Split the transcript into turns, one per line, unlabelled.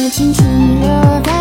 清轻轻留在